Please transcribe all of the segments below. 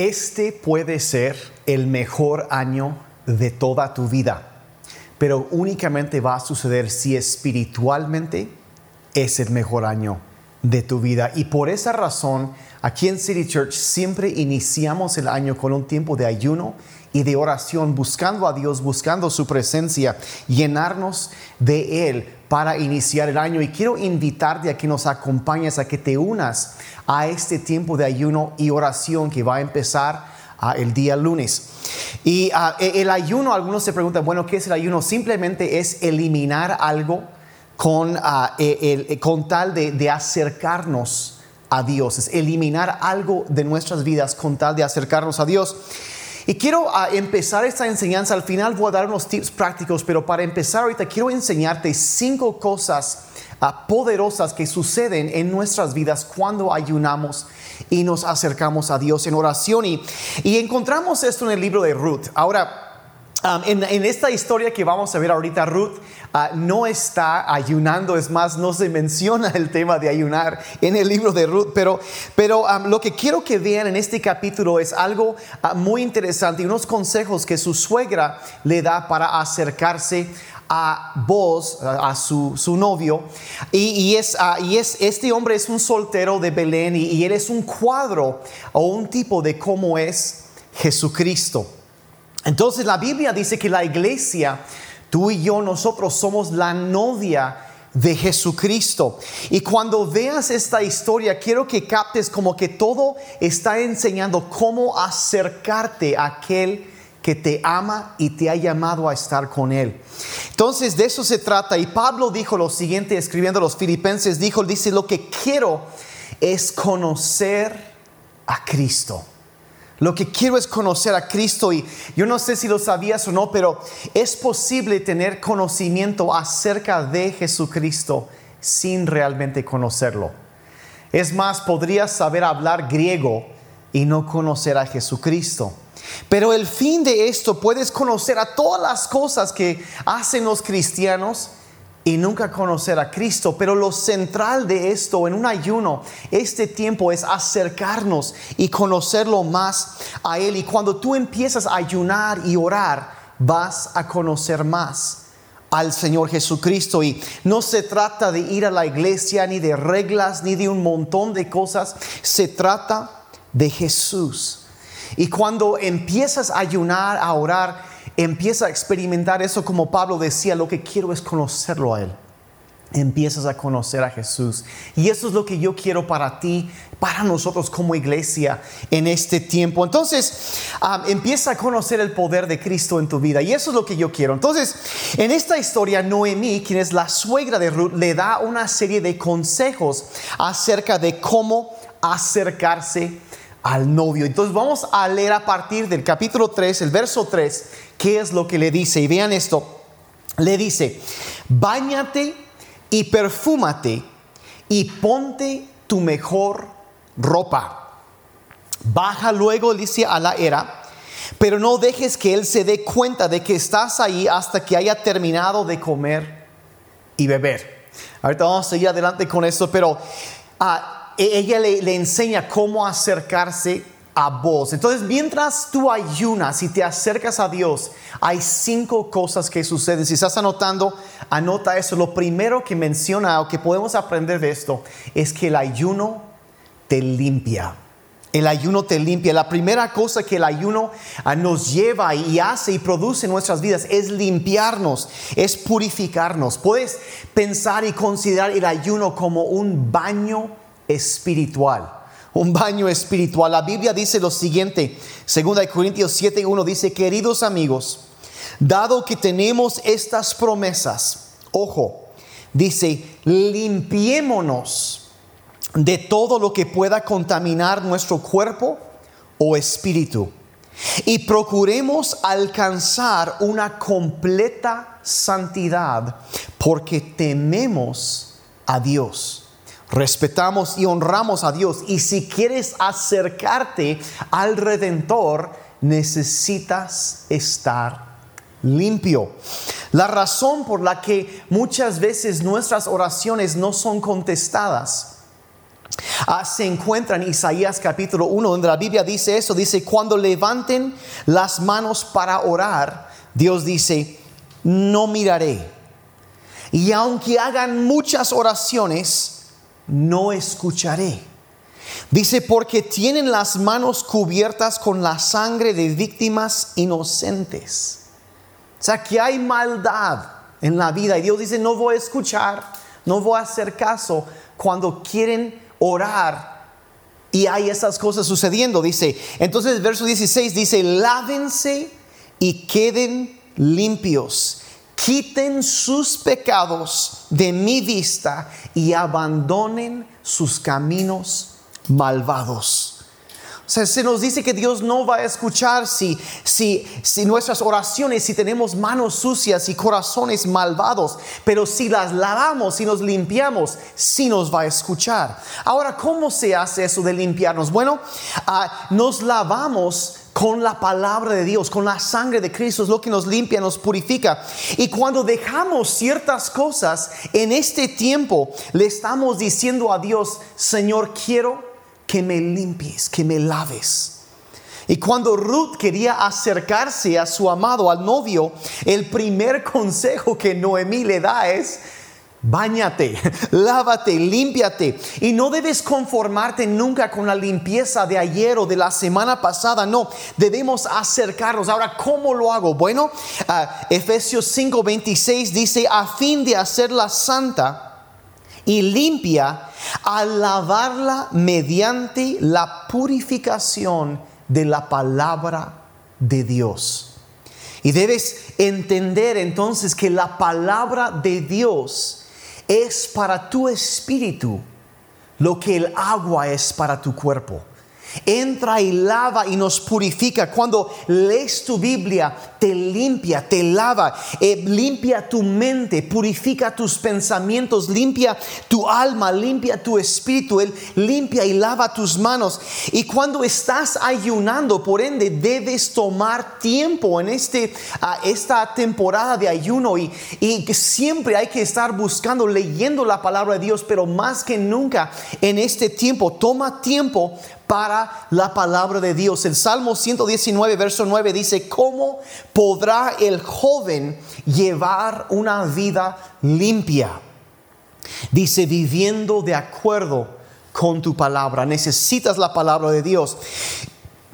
Este puede ser el mejor año de toda tu vida, pero únicamente va a suceder si espiritualmente es el mejor año de tu vida. Y por esa razón, aquí en City Church siempre iniciamos el año con un tiempo de ayuno y de oración, buscando a Dios, buscando su presencia, llenarnos de Él para iniciar el año. Y quiero invitarte a que nos acompañes, a que te unas a este tiempo de ayuno y oración que va a empezar ah, el día lunes. Y ah, e, el ayuno, algunos se preguntan, bueno, ¿qué es el ayuno? Simplemente es eliminar algo con, ah, e, con tal de, de acercarnos a Dios, es eliminar algo de nuestras vidas con tal de acercarnos a Dios. Y quiero empezar esta enseñanza, al final voy a dar unos tips prácticos, pero para empezar ahorita quiero enseñarte cinco cosas poderosas que suceden en nuestras vidas cuando ayunamos y nos acercamos a Dios en oración. Y, y encontramos esto en el libro de Ruth. Ahora, Um, en, esta historia que vamos a ver ahorita, Ruth uh, no está ayunando, es más, no se menciona el tema de ayunar en el libro de Ruth, pero, pero um, lo que quiero que vean en este capítulo es algo uh, muy interesante y unos consejos que su suegra le da para acercarse a vos, a su, su novio, y, es, y, es, este hombre es un soltero de Belén y, y él es un cuadro o un tipo de cómo es Jesucristo. Entonces la Biblia dice que la iglesia, tú y yo, nosotros somos la novia de Jesucristo. Y cuando veas esta historia, quiero que captes como que todo está enseñando cómo acercarte a aquel que te ama y te ha llamado a estar con Él. Entonces de eso se trata. Y Pablo dijo lo siguiente, escribiendo a los filipenses, dijo, dice, lo que quiero es conocer a Cristo. Lo que quiero es conocer a Cristo y yo no sé si lo sabías o no, pero es posible tener conocimiento acerca de Jesucristo sin realmente conocerlo. Es más, podrías saber hablar griego y no conocer a Jesucristo. Pero el fin de esto, puedes conocer a todas las cosas que hacen los cristianos y nunca conocer a Cristo. Pero lo central de esto en un ayuno, este tiempo es acercarnos y conocerlo más a Él. Y cuando tú empiezas a ayunar y orar, vas a conocer más al Señor Jesucristo. Y no se trata de ir a la iglesia, ni de reglas, ni de un montón de cosas. Se trata de Jesús. Y cuando empiezas a ayunar, a orar, empieza a experimentar eso como Pablo decía, lo que quiero es conocerlo a Él. Empiezas a conocer a Jesús. Y eso es lo que yo quiero para ti, para nosotros como iglesia en este tiempo. Entonces, empieza a conocer el poder de Cristo en tu vida. Y eso es lo que yo quiero. Entonces, en esta historia, Noemí, quien es la suegra de Ruth, le da una serie de consejos acerca de cómo acercarse al novio. Entonces vamos a leer a partir del capítulo 3, el verso 3, qué es lo que le dice. Y vean esto, le dice, báñate y perfúmate y ponte tu mejor ropa. Baja luego, dice, a la era, pero no dejes que él se dé cuenta de que estás ahí hasta que haya terminado de comer y beber. Ahorita vamos a seguir adelante con eso, pero... Ah, e-, ella le, enseña cómo acercarse vos. Entonces, mientras tú ayunas y te acercas a Dios, hay cinco cosas que suceden. Si estás anotando, anota eso. Lo primero que menciona o que podemos aprender de esto es que el ayuno te limpia. El ayuno te limpia. La primera cosa que el ayuno ah, nos lleva y hace y produce en nuestras vidas es limpiarnos, es purificarnos. Puedes pensar y considerar el ayuno como un baño espiritual. Un baño espiritual. La Biblia dice lo siguiente, 2 Corintios 7 1 dice, queridos amigos, dado que tenemos estas promesas, ojo, dice, limpiémonos de todo lo que pueda contaminar nuestro cuerpo o espíritu y procuremos alcanzar una completa santidad porque tememos a Dios respetamos y honramos a Dios. Y si quieres acercarte al Redentor, necesitas estar limpio. La razón por la que muchas veces nuestras oraciones no son contestadas Ah, se encuentra en Isaías capítulo 1, donde la Biblia dice eso, dice, cuando levanten las manos para orar, Dios dice, no miraré. Y aunque hagan muchas oraciones, no escucharé. Dice, porque tienen las manos cubiertas con la sangre de víctimas inocentes. O sea, que hay maldad en la vida. Y Dios dice, no voy a escuchar, no voy a hacer caso cuando quieren orar y hay esas cosas sucediendo. Dice, entonces verso 16 dice, lávense y queden limpios. Quiten sus pecados de mi vista y abandonen sus caminos malvados. O sea, se nos dice que Dios no va a escuchar si, si, si nuestras oraciones, si tenemos manos sucias y corazones malvados, pero si las lavamos y nos limpiamos, sí nos va a escuchar. Ahora, ¿cómo se hace eso de limpiarnos? Bueno, ah, nos lavamos con la palabra de Dios, con la sangre de Cristo, es lo que nos limpia, nos purifica. Y cuando dejamos ciertas cosas en este tiempo, le estamos diciendo a Dios, Señor, quiero que me limpies, que me laves. Y cuando Ruth quería acercarse a su amado, al novio, el primer consejo que Noemí le da es, Báñate, lávate, límpiate. Y no debes conformarte nunca con la limpieza de ayer o de la semana pasada. No, debemos acercarnos. Ahora, ¿cómo lo hago? Bueno, uh, Efesios 5:26 dice, a fin de hacerla santa y limpia al lavarla mediante la purificación de la palabra de Dios. Y debes entender entonces que la palabra de Dios es para tu espíritu lo que el agua es para tu cuerpo entra y lava y nos purifica. Cuando lees tu Biblia, te limpia, te lava, eh, limpia tu mente, purifica tus pensamientos, limpia tu alma, limpia tu espíritu, Él limpia y lava tus manos. Y cuando estás ayunando, por ende, debes tomar tiempo en este, esta temporada de ayuno y, y siempre hay que estar buscando, leyendo la palabra de Dios, pero más que nunca en este tiempo, toma tiempo para la palabra de Dios. El Salmo 119, verso 9 dice, ¿cómo podrá el joven llevar una vida limpia? Dice, viviendo de acuerdo con tu palabra. Necesitas la palabra de Dios.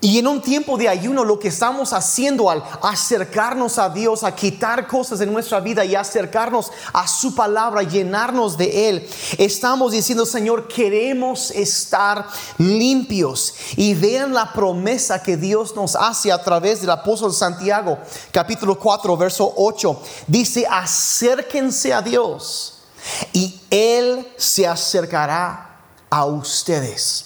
Y en un tiempo de ayuno lo que estamos haciendo al acercarnos a Dios, a quitar cosas de nuestra vida y acercarnos a su palabra, llenarnos de Él, estamos diciendo, Señor, queremos estar limpios. Y vean la promesa que Dios nos hace a través del apóstol Santiago, capítulo 4, verso 8. Dice, acérquense a Dios y Él se acercará a ustedes.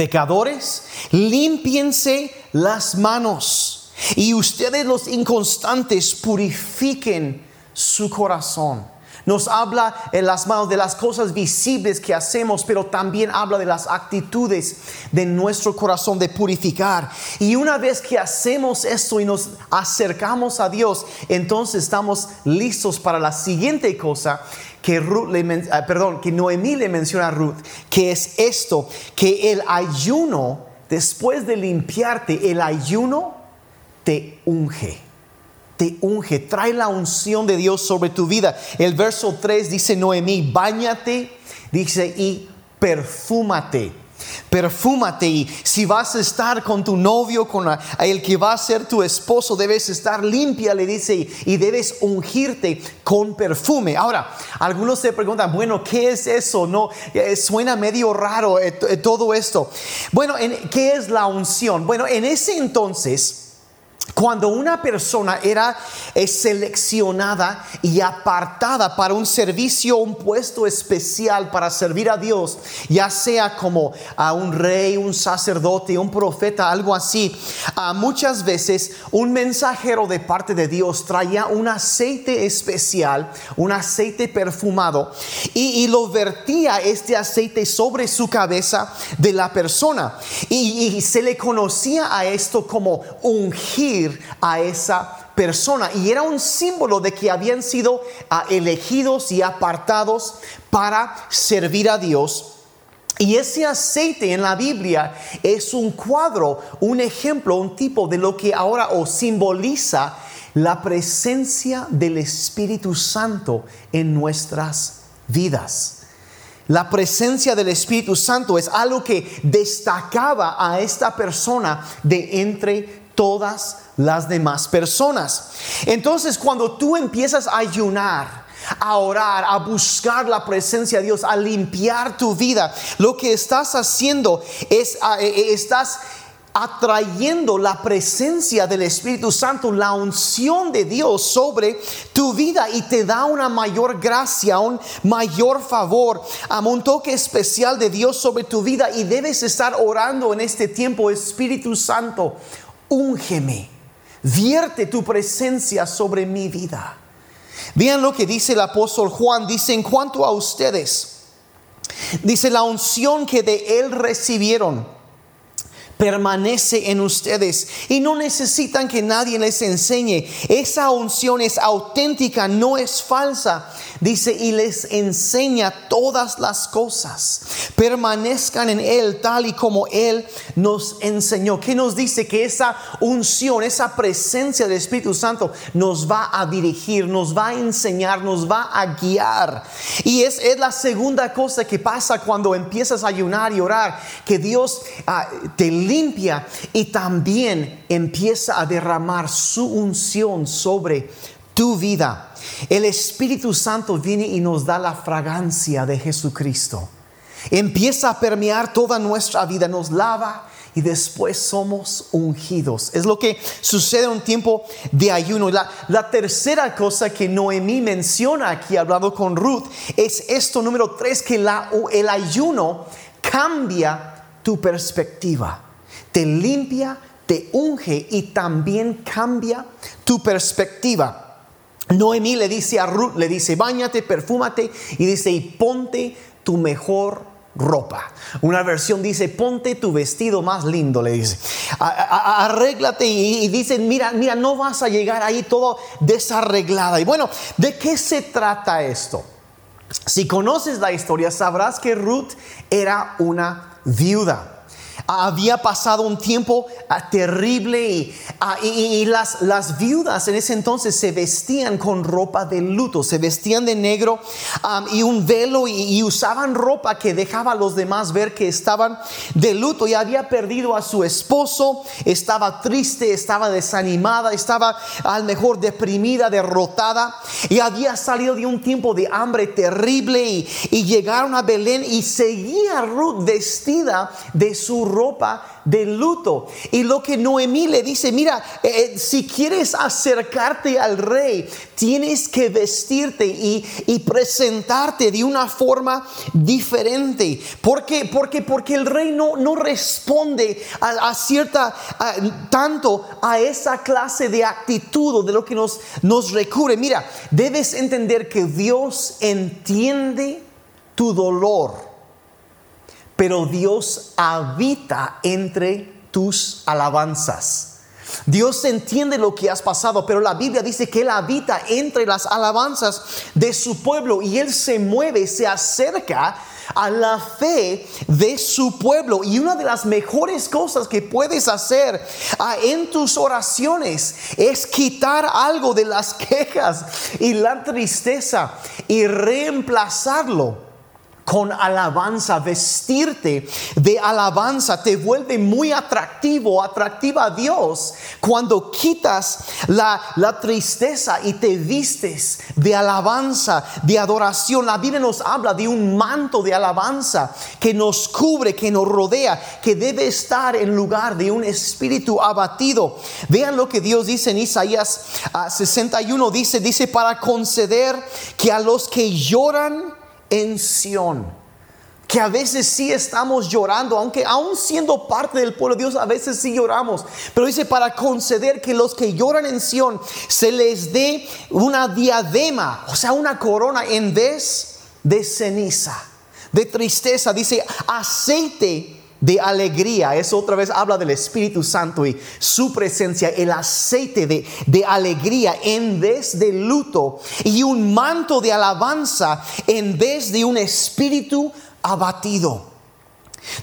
Pecadores, límpiense las manos y ustedes los inconstantes purifiquen su corazón. Nos habla en las manos de las cosas visibles que hacemos, pero también habla de las actitudes de nuestro corazón de purificar. Y una vez que hacemos esto y nos acercamos a Dios, entonces estamos listos para la siguiente cosa que, Ruth ah, perdón, que Noemí le menciona a Ruth, que es esto, que el ayuno, después de limpiarte, el ayuno te unge. Te unge, trae la unción de Dios sobre tu vida. El verso 3 dice Noemí, bañate, dice, y perfúmate Perfúmate y si vas a estar con tu novio, con el que va a ser tu esposo, debes estar limpia, le dice, y debes ungirte con perfume. Ahora, algunos se preguntan, bueno, ¿qué es eso? No, eh, suena medio raro eh, eh, todo esto. Bueno, ¿qué es la unción? Bueno, en ese entonces cuando una persona era eh, seleccionada y apartada para un servicio, un puesto especial para servir a Dios, ya sea como a un rey, un sacerdote, un profeta, algo así, muchas veces un mensajero de parte de Dios traía un aceite especial, un aceite perfumado, y, lo vertía este aceite sobre su cabeza de la persona. y se le conocía a esto como ungir a esa persona. Y era un símbolo de que habían sido ah, elegidos y apartados para servir a Dios Y ese aceite en la Biblia es un cuadro, un ejemplo, un tipo de lo que ahora os simboliza la presencia del Espíritu Santo en nuestras vidas. La presencia del Espíritu Santo es algo que destacaba a esta persona de entre todas las demás personas. Entonces, cuando tú empiezas a ayunar, a orar, a buscar la presencia de Dios, a limpiar tu vida, lo que estás haciendo es, eh, eh, estás atrayendo la presencia del Espíritu Santo, la unción de Dios sobre tu vida y te da una mayor gracia, un mayor favor, un toque especial de Dios sobre tu vida y debes estar orando en este tiempo, Espíritu Santo, úngeme, vierte tu presencia sobre mi vida. Vean lo que dice el apóstol Juan, dice en cuanto a ustedes, dice la unción que de él recibieron permanece en ustedes y no necesitan que nadie les enseñe. Esa unción es auténtica, no es falsa. Dice, y les enseña todas las cosas. Permanezcan en Él tal y como Él nos enseñó. ¿Qué nos dice? Que esa unción, esa presencia del Espíritu Santo nos va a dirigir, nos va a enseñar, nos va a guiar. Y es, es la segunda cosa que pasa cuando empiezas a ayunar y orar, que Dios ah, te limpia y también empieza a derramar su unción sobre tu vida. El Espíritu Santo viene y nos da la fragancia de Jesucristo. Empieza a permear toda nuestra vida, nos lava y después somos ungidos. Es lo que sucede en un tiempo de ayuno. La, tercera cosa que Noemí menciona aquí hablando con Ruth es esto número tres, que el ayuno cambia tu perspectiva te limpia, te unge y también cambia tu perspectiva. Noemí le dice a Ruth, le dice, bañate, perfúmate y dice, y ponte tu mejor ropa. Una versión dice, ponte tu vestido más lindo, le dice. arréglate y, y, dice, mira, mira, no vas a llegar ahí todo desarreglada. Y bueno, ¿de qué se trata esto? Si conoces la historia, sabrás que Ruth era una viuda había pasado un tiempo ah, terrible ah, y, las, las, viudas en ese entonces se vestían con ropa de luto, se vestían de negro y un velo y, usaban ropa que dejaba a los demás ver que estaban de luto y había perdido a su esposo, estaba triste, estaba desanimada, estaba al mejor deprimida, derrotada y había salido de un tiempo de hambre terrible y, y llegaron a Belén y seguía Ruth vestida de su ropa ropa de luto. Y lo que Noemí le dice, mira, eh, eh, si quieres acercarte al rey, tienes que vestirte y, presentarte de una forma diferente. ¿Por qué? Porque, porque el rey no, no responde a, cierta, tanto a esa clase de actitud o de lo que nos, nos recubre. Mira, debes entender que Dios entiende tu dolor pero Dios habita entre tus alabanzas. Dios entiende lo que has pasado, pero la Biblia dice que Él habita entre las alabanzas de su pueblo y Él se mueve, se acerca a la fe de su pueblo. Y una de las mejores cosas que puedes hacer ah, en tus oraciones es quitar algo de las quejas y la tristeza y reemplazarlo con alabanza, vestirte de alabanza te vuelve muy atractivo, atractiva a Dios cuando quitas la, la, tristeza y te vistes de alabanza, de adoración. La Biblia nos habla de un manto de alabanza que nos cubre, que nos rodea, que debe estar en lugar de un espíritu abatido. Vean lo que Dios dice en Isaías 61, ah, dice, dice, para conceder que a los que lloran, en Sión. Que a veces sí estamos llorando, aunque aún siendo parte del pueblo de Dios, a veces sí lloramos. Pero dice, para conceder que los que lloran en Sión se les dé una diadema, o sea, una corona en vez de ceniza, de tristeza. Dice, aceite de alegría. Eso otra vez habla del Espíritu Santo y su presencia, el aceite de, de, alegría en vez de luto y un manto de alabanza en vez de un espíritu abatido.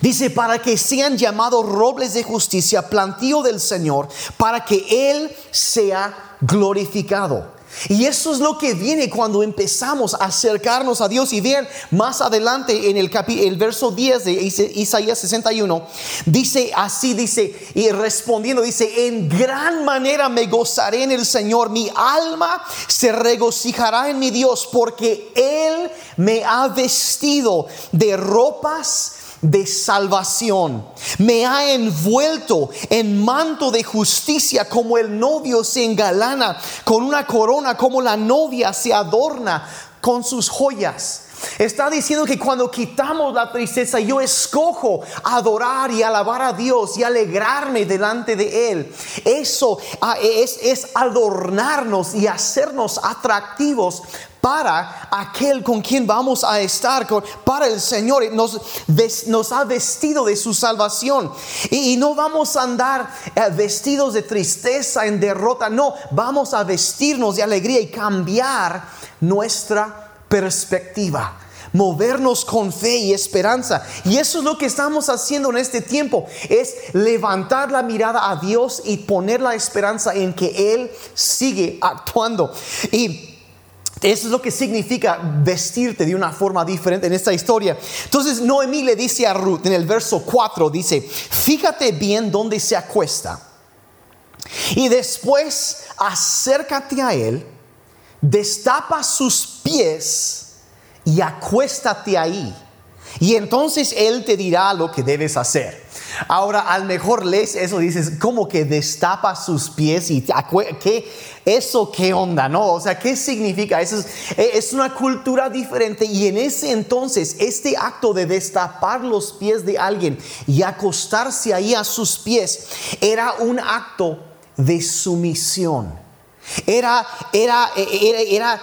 Dice, para que sean llamados robles de justicia, plantío del Señor, para que Él sea glorificado. Y eso es lo que viene cuando empezamos a acercarnos a Dios. Y vean más adelante en el, el verso 10 de Isaías 61, dice así, dice, y respondiendo, dice, en gran manera me gozaré en el Señor, mi alma se regocijará en mi Dios, porque Él me ha vestido de ropas de salvación. Me ha envuelto en manto de justicia como el novio se engalana con una corona, como la novia se adorna con sus joyas. Está diciendo que cuando quitamos la tristeza, yo escojo adorar y alabar a Dios y alegrarme delante de Él. Eso ah, es, es adornarnos y hacernos atractivos para aquel con quien vamos a estar, para el Señor. Nos, nos ha vestido de su salvación. Y, no vamos a andar eh, vestidos de tristeza, en derrota. No, vamos a vestirnos de alegría y cambiar nuestra perspectiva movernos con fe y esperanza. Y eso es lo que estamos haciendo en este tiempo, es levantar la mirada a Dios y poner la esperanza en que Él sigue actuando. Y eso es lo que significa vestirte de una forma diferente en esta historia. Entonces Noemí le dice a Ruth en el verso 4, dice, fíjate bien dónde se acuesta. Y después acércate a él, destapa sus pies y acuéstate ahí. Y entonces él te dirá lo que debes hacer. Ahora, al mejor lees eso, dices, como que destapa sus pies y ¿qué? ¿Eso qué onda? ¿No? O sea, ¿qué significa? Eso e, es, una cultura diferente y en ese entonces este acto de destapar los pies de alguien y acostarse ahí a sus pies era un acto de sumisión. Era, era, era, era,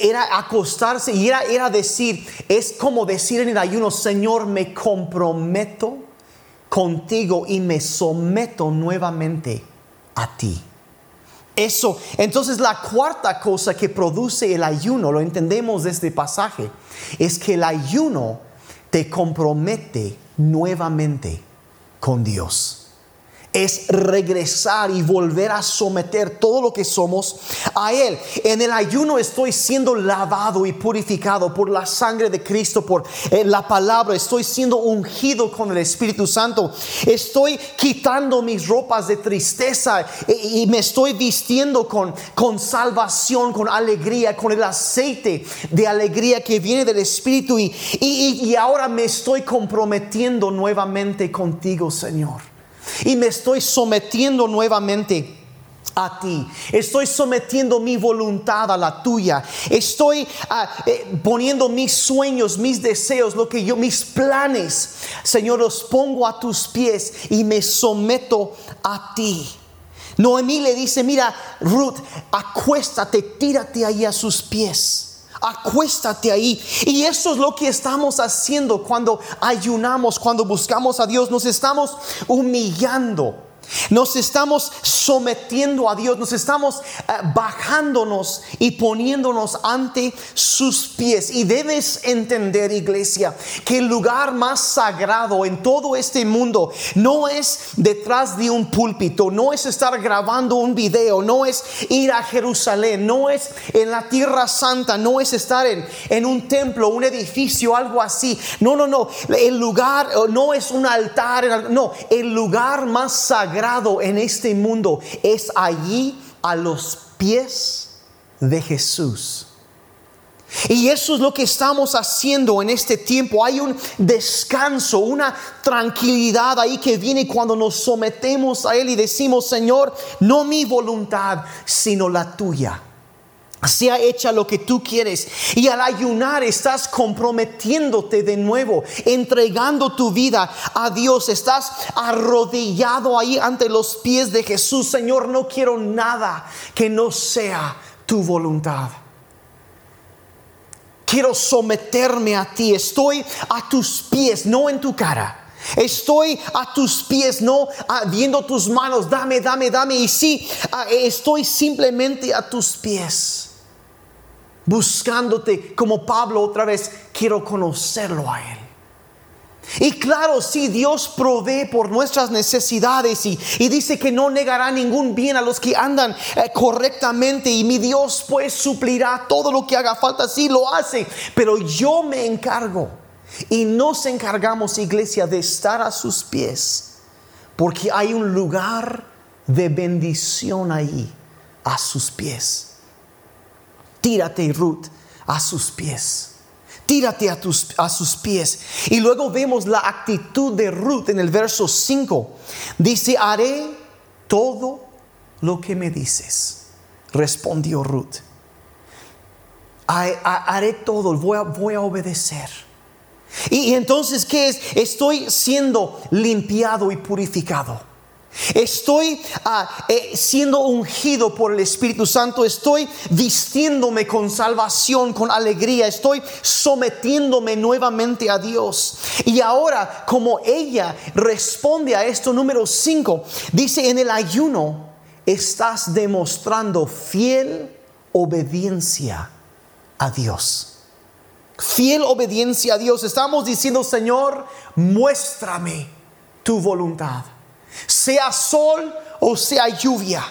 era acostarse y era, era decir, es como decir en el ayuno, Señor, me comprometo contigo y me someto nuevamente a ti. Eso, entonces la cuarta cosa que produce el ayuno, lo entendemos de este pasaje, es que el ayuno te compromete nuevamente con Dios es regresar y volver a someter todo lo que somos a Él. En el ayuno estoy siendo lavado y purificado por la sangre de Cristo, por eh, la palabra. Estoy siendo ungido con el Espíritu Santo. Estoy quitando mis ropas de tristeza y, me estoy vistiendo con, con salvación, con alegría, con el aceite de alegría que viene del Espíritu. y, y ahora me estoy comprometiendo nuevamente contigo, Señor. Y me estoy sometiendo nuevamente a ti. Estoy sometiendo mi voluntad a la tuya. Estoy ah, eh, poniendo mis sueños, mis deseos, lo que yo, mis planes, Señor, los pongo a tus pies y me someto a ti. Noemí le dice, mira, Ruth, acuéstate, tírate ahí a sus pies acuéstate ahí. Y eso es lo que estamos haciendo cuando ayunamos, cuando buscamos a Dios. Nos estamos humillando nos estamos sometiendo a Dios, nos estamos eh, bajándonos y poniéndonos ante sus pies. Y debes entender, iglesia, que el lugar más sagrado en todo este mundo no es detrás de un púlpito, no es estar grabando un video, no es ir a Jerusalén, no es en la tierra santa, no es estar en, en un templo, un edificio, algo así. No, no, no. El lugar no es un altar, no, el lugar más en este mundo es allí a los pies de Jesús. Y eso es lo que estamos haciendo en este tiempo. Hay un descanso, una tranquilidad ahí que viene cuando nos sometemos a Él y decimos, Señor, no mi voluntad, sino la tuya sea hecha lo que tú quieres. Y al ayunar estás comprometiéndote de nuevo, entregando tu vida a Dios. Estás arrodillado ahí ante los pies de Jesús. Señor, no quiero nada que no sea tu voluntad. Quiero someterme a ti. Estoy a tus pies, no en tu cara. Estoy a tus pies, no ah, viendo tus manos, dame, dame, dame. Y sí, ah, estoy simplemente a tus pies buscándote como Pablo otra vez, quiero conocerlo a Él. Y claro, si Dios provee por nuestras necesidades y, dice que no negará ningún bien a los que andan eh, correctamente y mi Dios pues suplirá todo lo que haga falta, sí lo hace, pero yo me encargo y nos encargamos, iglesia, de estar a sus pies, porque hay un lugar de bendición ahí, a sus pies. Tírate, Ruth, a sus pies tírate a, tus, a sus pies. Y luego vemos la actitud de Ruth en el verso 5. Dice, haré todo lo que me dices. Respondió Ruth. Haré todo, voy a, voy a obedecer. Y, y entonces, ¿qué es? Estoy siendo limpiado y purificado. Estoy ah, eh, siendo ungido por el Espíritu Santo. Estoy vistiéndome con salvación, con alegría. Estoy sometiéndome nuevamente a Dios. Y ahora, como ella responde a esto, número 5, dice en el ayuno, estás demostrando fiel obediencia a Dios. Fiel obediencia a Dios. Estamos diciendo, Señor, muéstrame tu voluntad sea sol o sea lluvia,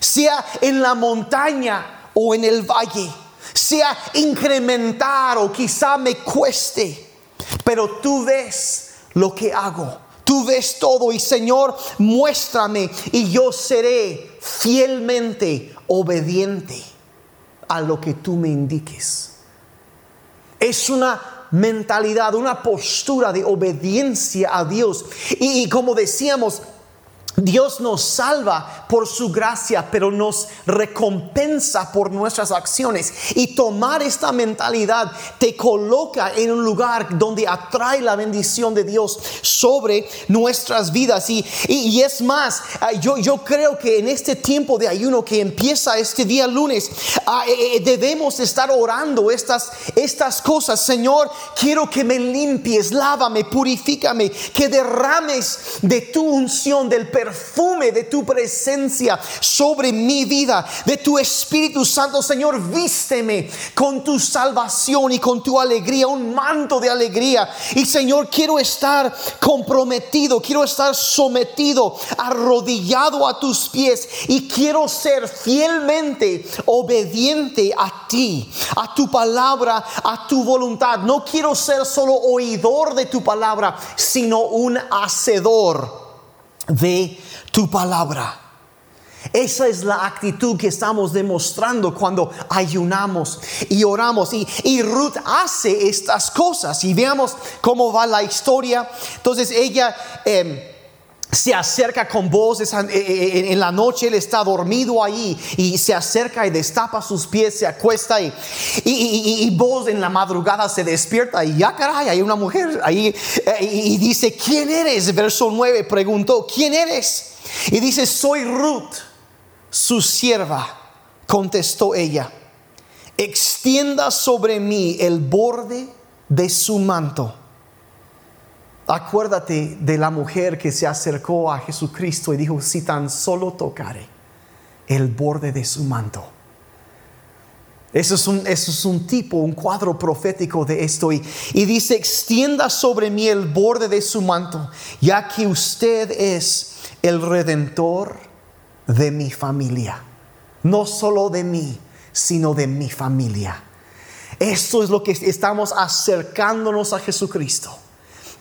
sea en la montaña o en el valle, sea incrementar o quizá me cueste, pero tú ves lo que hago. Tú ves todo y Señor, muéstrame y yo seré fielmente obediente a lo que tú me indiques. Es una mentalidad, una postura de obediencia a Dios. Y, como decíamos, Dios nos salva por su gracia, pero nos recompensa por nuestras acciones. Y tomar esta mentalidad te coloca en un lugar donde atrae la bendición de Dios sobre nuestras vidas. Y, y, es más, ah, yo, yo creo que en este tiempo de ayuno que empieza este día lunes, ah, eh, eh, debemos estar orando estas, estas cosas. Señor, quiero que me limpies, lávame, purifícame, que derrames de tu unción del perdón perfume de tu presencia sobre mi vida, de tu Espíritu Santo. Señor, vísteme con tu salvación y con tu alegría, un manto de alegría. Y Señor, quiero estar comprometido, quiero estar sometido, arrodillado a tus pies y quiero ser fielmente obediente a ti, a tu palabra, a tu voluntad. No quiero ser solo oidor de tu palabra, sino un hacedor de tu palabra. Esa es la actitud que estamos demostrando cuando ayunamos y oramos. Y, y, Ruth hace estas cosas. Y veamos cómo va la historia. Entonces ella... Em, se acerca con voz eh, eh, en la noche, él está dormido ahí y se acerca y destapa sus pies, se acuesta y, y, voz en la madrugada se despierta y ya caray, hay una mujer ahí eh, y dice, ¿quién eres? Verso 9 preguntó, ¿quién eres? Y dice, soy Ruth, su sierva, contestó ella, extienda sobre mí el borde de su manto Acuérdate de la mujer que se acercó a Jesucristo y dijo, si tan solo tocare el borde de su manto. Eso es, un, eso es un, tipo, un cuadro profético de esto. Y, y dice, extienda sobre mí el borde de su manto, ya que usted es el redentor de mi familia. No solo de mí, sino de mi familia. Esto es lo que estamos acercándonos a Jesucristo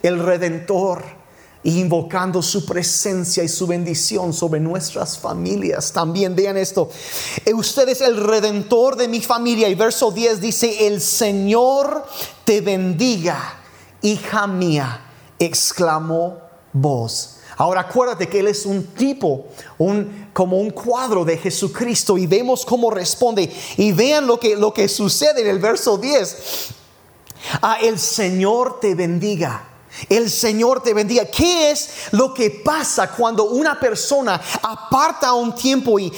el Redentor, invocando su presencia y su bendición sobre nuestras familias. También vean esto. Eh, usted es el redentor de mi familia. Y verso 10 dice, el Señor te bendiga, hija mía, exclamó voz. Ahora acuérdate que Él es un tipo, un, como un cuadro de Jesucristo y vemos cómo responde. Y vean lo que, lo que sucede en el verso 10. A el Señor te bendiga el Señor te bendiga. ¿Qué es lo que pasa cuando una persona aparta un tiempo y,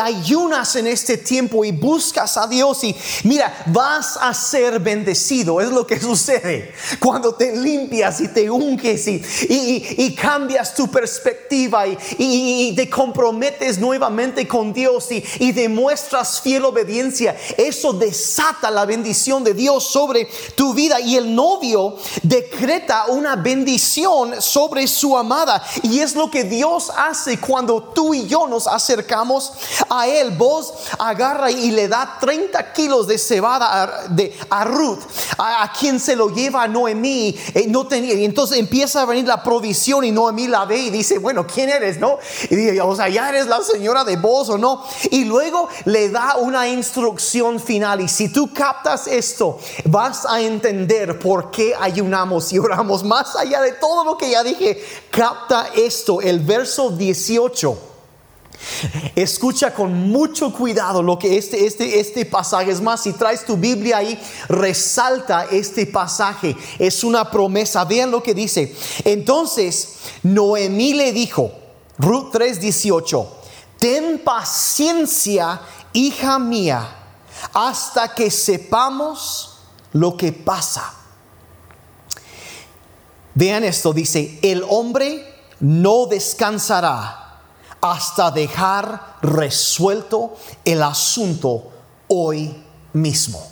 ayunas en este tiempo y buscas a Dios y mira, vas a ser bendecido? Es lo que sucede cuando te limpias y te unges y, y cambias tu perspectiva y, te comprometes nuevamente con Dios y demuestras fiel obediencia. Eso desata la bendición de Dios sobre tu vida y el novio decreta una bendición sobre su amada. Y es lo que Dios hace cuando tú y yo nos acercamos a Él. Vos agarra y le da 30 kilos de cebada a, de, a Ruth, a, quien se lo lleva a Noemí. Eh, no tenía, y entonces empieza a venir la provisión y Noemí la ve y dice, bueno, ¿quién eres? ¿No? Y dice, o sea, ya eres la señora de vos o no. Y luego le da una instrucción final. Y si tú captas esto, vas a entender por qué ayunamos y oramos más allá de todo lo que ya dije. Capta esto, el verso 18. Escucha con mucho cuidado lo que este, este, este pasaje es más. Si traes tu Biblia ahí, resalta este pasaje. Es una promesa. Vean lo que dice. Entonces, Noemí le dijo, Ruth 3:18, ten paciencia, hija mía, hasta que sepamos lo que pasa. Vean esto, dice, el hombre no descansará hasta dejar resuelto el asunto hoy mismo.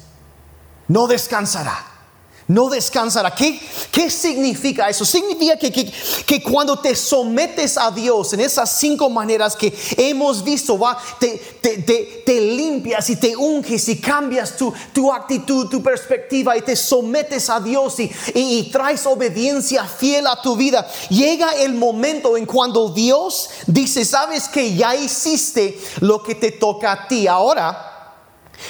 No descansará no descansará. ¿Qué, ¿Qué, significa eso? Significa que, que, cuando te sometes a Dios en esas cinco maneras que hemos visto, va, te, te, te, limpias y te unges y cambias tu, tu, actitud, tu perspectiva y te sometes a Dios y, y, y traes obediencia fiel a tu vida. Llega el momento en cuando Dios dice, sabes que ya hiciste lo que te toca a ti. Ahora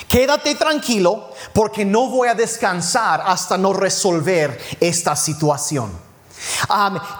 Quédate tranquilo porque no voy a descansar hasta no resolver esta situación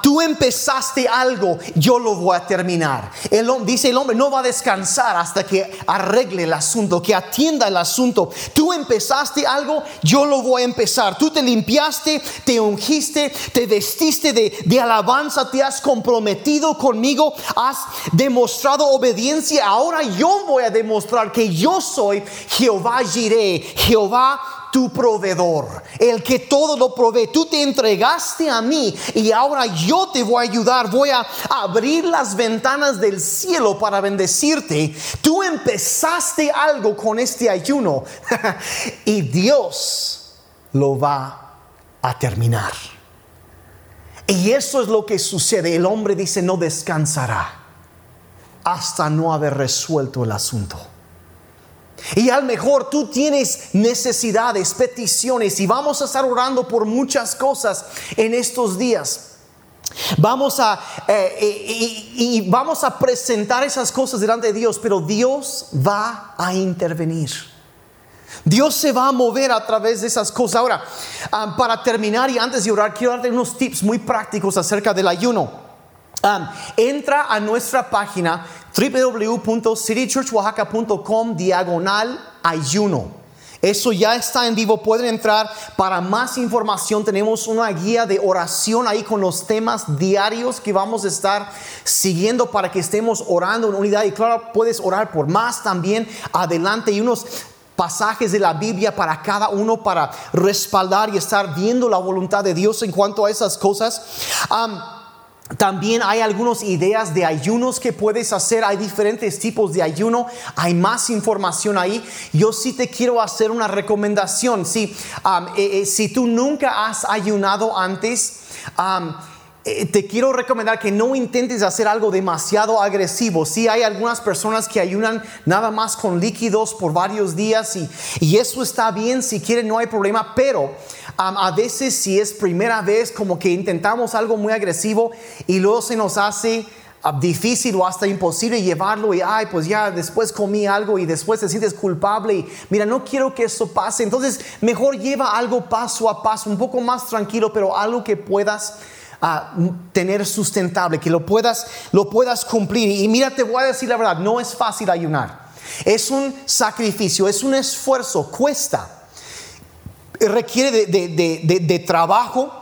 tú empezaste algo, yo lo voy a terminar. El, dice el hombre, no va a descansar hasta que arregle el asunto, que atienda el asunto. Tú empezaste algo, yo lo voy a empezar. Tú te limpiaste, te ungiste, te vestiste de, alabanza, te has comprometido conmigo, has demostrado obediencia. Ahora yo voy a demostrar que yo soy Jehová Jireh, Jehová tu proveedor, el que todo lo provee. Tú te entregaste a mí y ahora yo te voy a ayudar. Voy a abrir las ventanas del cielo para bendecirte. Tú empezaste algo con este ayuno y Dios lo va a terminar. Y eso es lo que sucede. El hombre dice no descansará hasta no haber resuelto el asunto. Y a lo mejor tú tienes necesidades, peticiones y vamos a estar orando por muchas cosas en estos días. Vamos a eh, y, vamos a presentar esas cosas delante de Dios, pero Dios va a intervenir. Dios se va a mover a través de esas cosas. Ahora, ah, para terminar y antes de orar, quiero darte unos tips muy prácticos acerca del ayuno. Um, entra a nuestra página www.citychurchwahaca.com diagonal ayuno. Eso ya está en vivo, pueden entrar. Para más información tenemos una guía de oración ahí con los temas diarios que vamos a estar siguiendo para que estemos orando en unidad. Y claro, puedes orar por más también adelante y unos pasajes de la Biblia para cada uno para respaldar y estar viendo la voluntad de Dios en cuanto a esas cosas. También hay algunas ideas de ayunos que puedes hacer. Hay diferentes tipos de ayuno. Hay más información ahí. Yo sí te quiero hacer una recomendación. Si, eh, eh, si tú nunca has ayunado antes, eh, te quiero recomendar que no intentes hacer algo demasiado agresivo. Si hay algunas personas que ayunan nada más con líquidos por varios días y, y eso está bien. Si quieren, no hay problema. Pero a veces si es primera vez como que intentamos algo muy agresivo y luego se nos hace ah, difícil o hasta imposible llevarlo y ay pues ya después comí algo y después te sientes culpable y mira no quiero que eso pase entonces mejor lleva algo paso a paso un poco más tranquilo pero algo que puedas ah, tener sustentable que lo puedas lo puedas cumplir. Y mira te voy a decir la verdad no es fácil ayunar. Es un sacrificio es un esfuerzo cuesta requiere de, trabajo.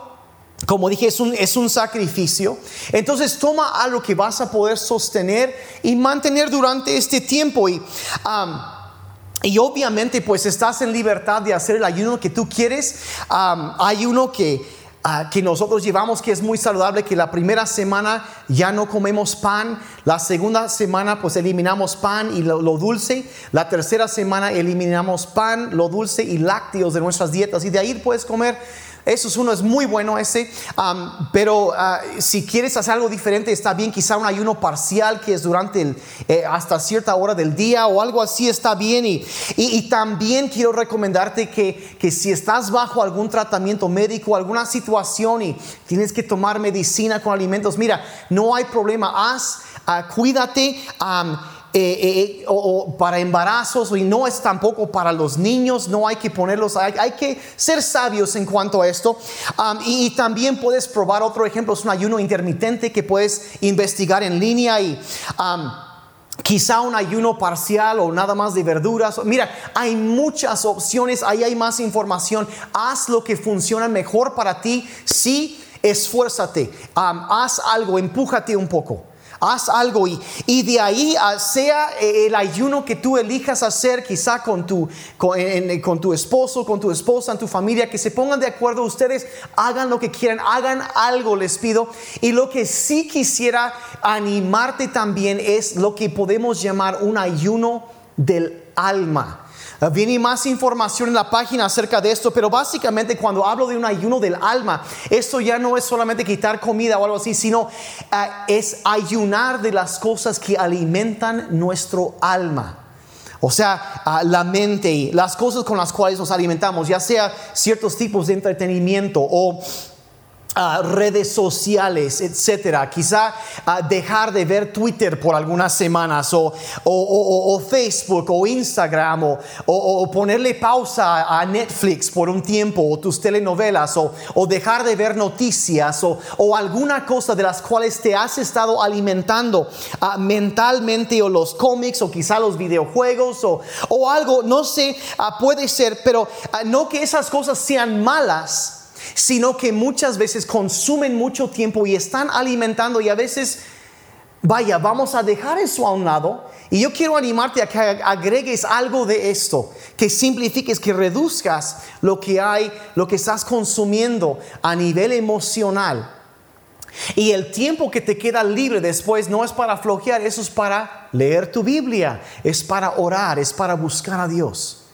Como dije, es un, es un sacrificio. Entonces toma algo que vas a poder sostener y mantener durante este tiempo. Y, y obviamente pues estás en libertad de hacer el ayuno que tú quieres. hay uno que Que nosotros llevamos que es muy saludable, que la primera semana ya no comemos pan, la segunda semana pues eliminamos pan y lo, dulce, la tercera semana eliminamos pan, lo dulce y lácteos de nuestras dietas y de ahí puedes comer Eso es uno, es muy bueno ese. Pero ah, si quieres hacer algo diferente, está bien. Quizá un ayuno parcial que es durante eh, hasta cierta hora del día o algo así está bien. Y, y, también quiero recomendarte que, que si estás bajo algún tratamiento médico, alguna situación y tienes que tomar medicina con alimentos, mira, no hay problema. Haz, ah, cuídate. Eh, eh, o, o para embarazos y no es tampoco para los niños, no hay que ponerlos, hay, que ser sabios en cuanto a esto. Um, y, y también puedes probar otro ejemplo, es un ayuno intermitente que puedes investigar en línea y... um, Quizá un ayuno parcial o nada más de verduras. Mira, hay muchas opciones, ahí hay más información. Haz lo que funciona mejor para ti. Sí, esfuérzate. Um, haz algo, empújate un poco. Haz algo y, y de ahí ah, sea eh, el ayuno que tú elijas hacer, quizá con tu, con, con tu esposo, con tu esposa, en tu familia, que se pongan de acuerdo ustedes, hagan lo que quieran, hagan algo, les pido. Y lo que sí quisiera animarte también es lo que podemos llamar un ayuno del alma. Uh, Viene más información en la página acerca de esto, pero básicamente cuando hablo de un ayuno del alma, esto ya no es solamente quitar comida o algo así, sino uh, es ayunar de las cosas que alimentan nuestro alma. O sea, ah, la mente y las cosas con las cuales nos alimentamos, ya sea ciertos tipos de entretenimiento o redes sociales, etcétera. Quizá dejar de ver Twitter por algunas semanas o, o- Facebook o Instagram o, ponerle pausa a Netflix por un tiempo o tus telenovelas o, dejar de ver noticias o, alguna cosa de las cuales te has estado alimentando mentalmente o los cómics o quizá los videojuegos o, algo, no sé, puede ser, pero no que esas cosas sean malas sino que muchas veces consumen mucho tiempo y están alimentando y a veces, vaya, vamos a dejar eso a un lado. Y yo quiero animarte a que agregues algo de esto, que simplifiques, que reduzcas lo que hay, lo que estás consumiendo a nivel emocional. Y el tiempo que te queda libre después no es para flojear, eso es para leer tu Biblia, es para orar, es para buscar a Dios.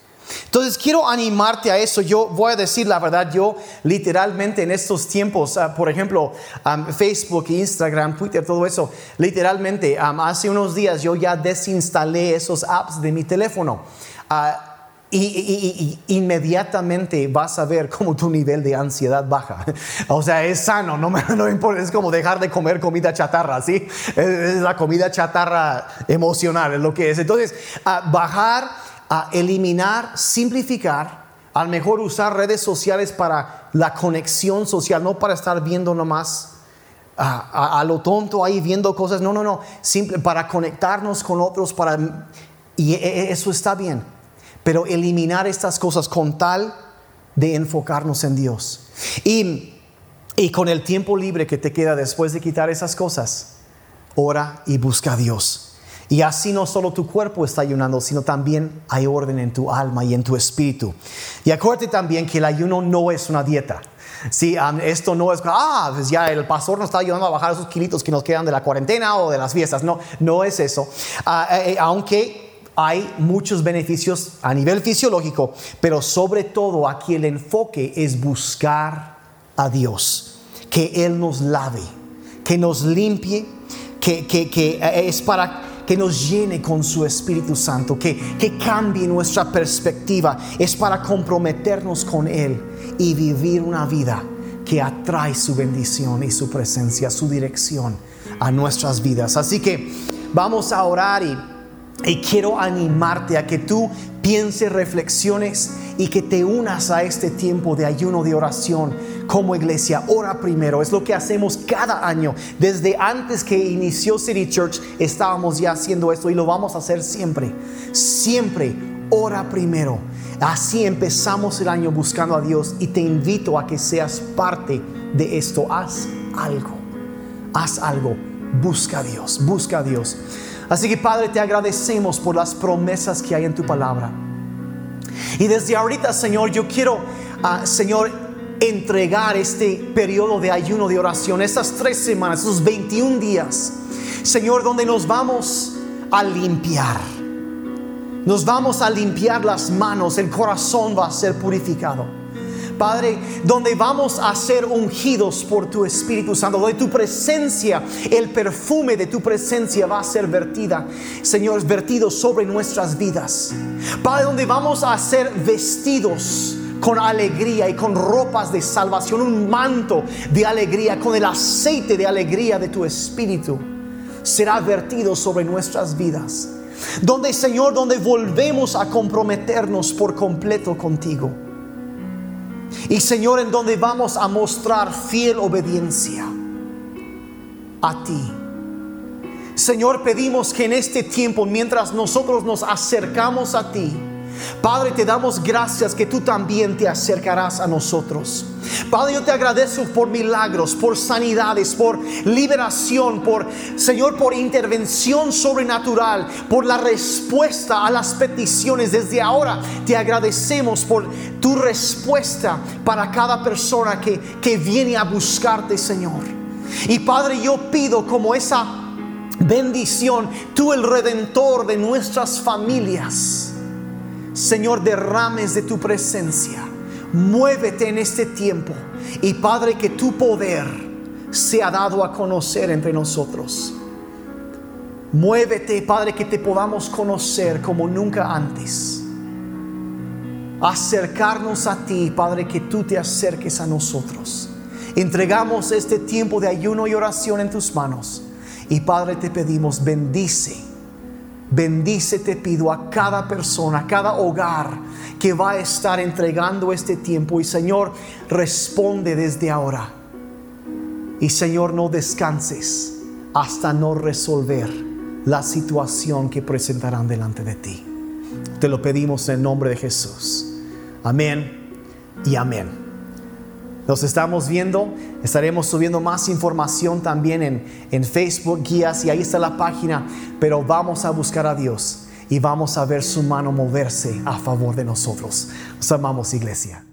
Entonces quiero animarte a eso. Yo voy a decir la verdad, yo literalmente en estos tiempos, ah, por ejemplo, Facebook, Instagram, Twitter, todo eso, literalmente hace unos días yo ya desinstalé esos apps de mi teléfono. Ah, y, inmediatamente vas a ver cómo tu nivel de ansiedad baja. O sea, es sano, no no importa, es como dejar de comer comida chatarra, ¿sí? Es, es la comida chatarra emocional, es lo que es. Entonces, ah, bajar, a eliminar, simplificar, al mejor usar redes sociales para la conexión social, no para estar viendo nomás a, a- lo tonto ahí viendo cosas. No, no, no. Simple, para conectarnos con otros, para, y e- e- eso está bien. Pero eliminar estas cosas con tal de enfocarnos en Dios. Y, y con el tiempo libre que te queda después de quitar esas cosas, ora y busca a Dios. Y así no solo tu cuerpo está ayunando, sino también hay orden en tu alma y en tu espíritu. Y acuérdate también que el ayuno no es una dieta. Sí, esto no es, ah, pues ya el pastor nos está ayudando a bajar esos kilitos que nos quedan de la cuarentena o de las fiestas. No, no es eso. Eh, aunque hay muchos beneficios a nivel fisiológico, pero sobre todo aquí el enfoque es buscar a Dios, que Él nos lave, que nos limpie, que, que- que, eh, es para que nos llene con su Espíritu Santo, que, que cambie nuestra perspectiva, es para comprometernos con Él y vivir una vida que atrae su bendición y su presencia, su dirección a nuestras vidas. Así que vamos a orar y y quiero animarte a que tú pienses, reflexiones y que te unas a este tiempo de ayuno, de oración como iglesia. Ora primero, es lo que hacemos cada año. Desde antes que inició City Church estábamos ya haciendo esto y lo vamos a hacer siempre. Siempre ora primero. Así empezamos el año buscando a Dios y te invito a que seas parte de esto. Haz algo. Haz algo. Busca a Dios. Busca a Dios. Así que Padre, te agradecemos por las promesas que hay en tu palabra. Y desde ahorita, Señor, yo quiero, ah, Señor, entregar este periodo de ayuno, de oración, estas tres semanas, esos 21 días, Señor, donde nos vamos a limpiar. Nos vamos a limpiar las manos, el corazón va a ser purificado. Padre, donde vamos a ser ungidos por tu Espíritu Santo, donde tu presencia, el perfume de tu presencia va a ser vertida, Señor, vertido sobre nuestras vidas. Padre, donde vamos a ser vestidos con alegría y con ropas de salvación, un manto de alegría, con el aceite de alegría de tu Espíritu, será vertido sobre nuestras vidas. Donde, Señor, donde volvemos a comprometernos por completo contigo. Y Señor, en donde vamos a mostrar fiel obediencia a ti. Señor, pedimos que en este tiempo, mientras nosotros nos acercamos a ti, Padre, te damos gracias que tú también te acercarás a nosotros. Padre, yo te agradezco por milagros, por sanidades, por liberación, por, Señor, por intervención sobrenatural, por la respuesta a las peticiones. Desde ahora te agradecemos por tu respuesta para cada persona que, que viene a buscarte, Señor. Y Padre, yo pido como esa bendición, tú el redentor de nuestras familias Señor, derrames de tu presencia. Muévete en este tiempo. Y Padre, que tu poder sea dado a conocer entre nosotros. Muévete, Padre, que te podamos conocer como nunca antes. Acercarnos a ti, Padre, que tú te acerques a nosotros. Entregamos este tiempo de ayuno y oración en tus manos. Y Padre, te pedimos, bendice Bendice, te pido, a cada persona, a cada hogar que va a estar entregando este tiempo. Y Señor, responde desde ahora. Y Señor, no descanses hasta no resolver la situación que presentarán delante de ti. Te lo pedimos en nombre de Jesús. Amén y amén. Nos estamos viendo, estaremos subiendo más información también en, en Facebook, guías, y ahí está la página, pero vamos a buscar a Dios y vamos a ver su mano moverse a favor de nosotros. Nos amamos, iglesia.